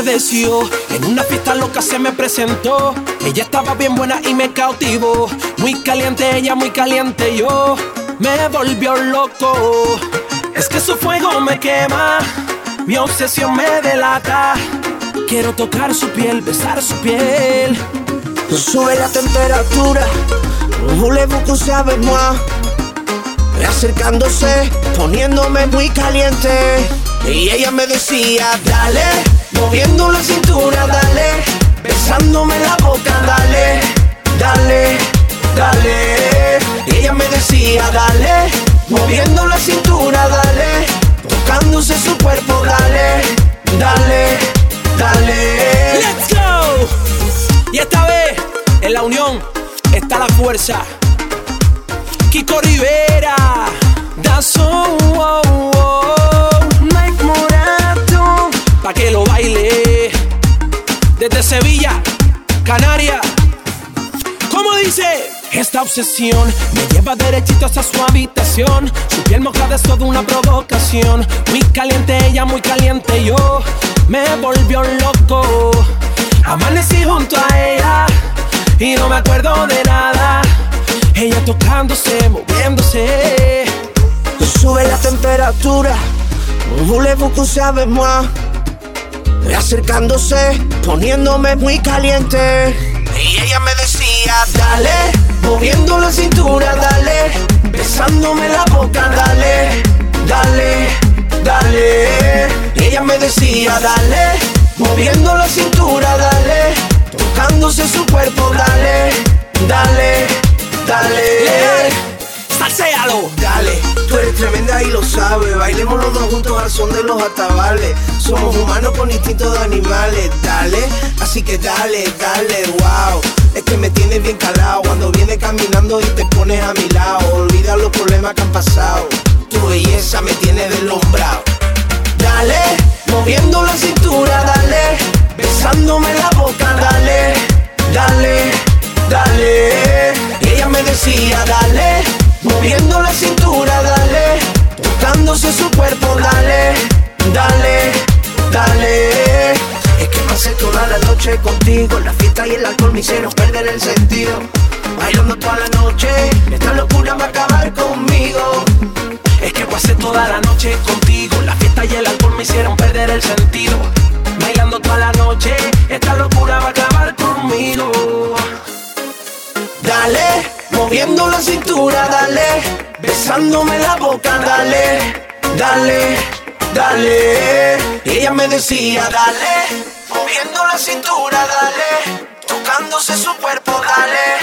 En una fiesta loca se me presentó. Ella estaba bien buena y me cautivó. Muy caliente ella, muy caliente yo. Me volvió loco. Es que su fuego me quema. Mi obsesión me delata. Quiero tocar su piel, besar su piel. Sube la temperatura. Voulez-vous que sabe más? Acercándose, poniéndome muy caliente. Y ella me decía, dale, moviendo la cintura, dale, besándome la boca, dale, dale, dale. Y ella me decía, dale, moviendo la cintura, dale, tocándose su cuerpo, dale, dale, dale. Let's go. Y esta vez, en la unión, está la fuerza. Kiko Rivera, Desde Sevilla, Canarias. ¿Cómo dice? Esta obsesión me lleva derechito hasta su habitación. Su piel mojada es toda una provocación. Muy caliente ella, muy caliente yo. Me volvió loco. Amanecí junto a ella y no me acuerdo de nada. Ella tocándose, moviéndose. Sube la temperatura, voulez-vous que? Acercándose, poniéndome muy caliente. Y ella me decía, dale, moviendo la cintura, dale, besándome la boca, dale, dale, dale. Y ella me decía, dale, moviendo la cintura, dale, tocándose su cuerpo, dale, dale, dale. ¡Salséalo! Dale, tú eres tremenda y lo sabes. Bailemos los dos juntos al son de los atabales. Somos humanos con instintos de animales. Dale, así que dale, dale, wow. Es que me tienes bien calado cuando vienes caminando y te pones a mi lado. Olvida los problemas que han pasado. Tu belleza me tiene deslumbrado. Dale, moviendo la cintura, dale, besándome la boca, dale, dale, dale. Y ella me decía, dale, moviendo la cintura, noche contigo, la fiesta y el alcohol me hicieron perder el sentido. Bailando toda la noche, esta locura va a acabar conmigo. Es que pasé toda la noche contigo. La fiesta y el alcohol me hicieron perder el sentido. Bailando toda la noche, esta locura va a acabar conmigo. Dale, moviendo la cintura, dale, besándome la boca, dale, dale, dale. Ella me decía, dale, moviendo la cintura, dale, tocándose su cuerpo, dale.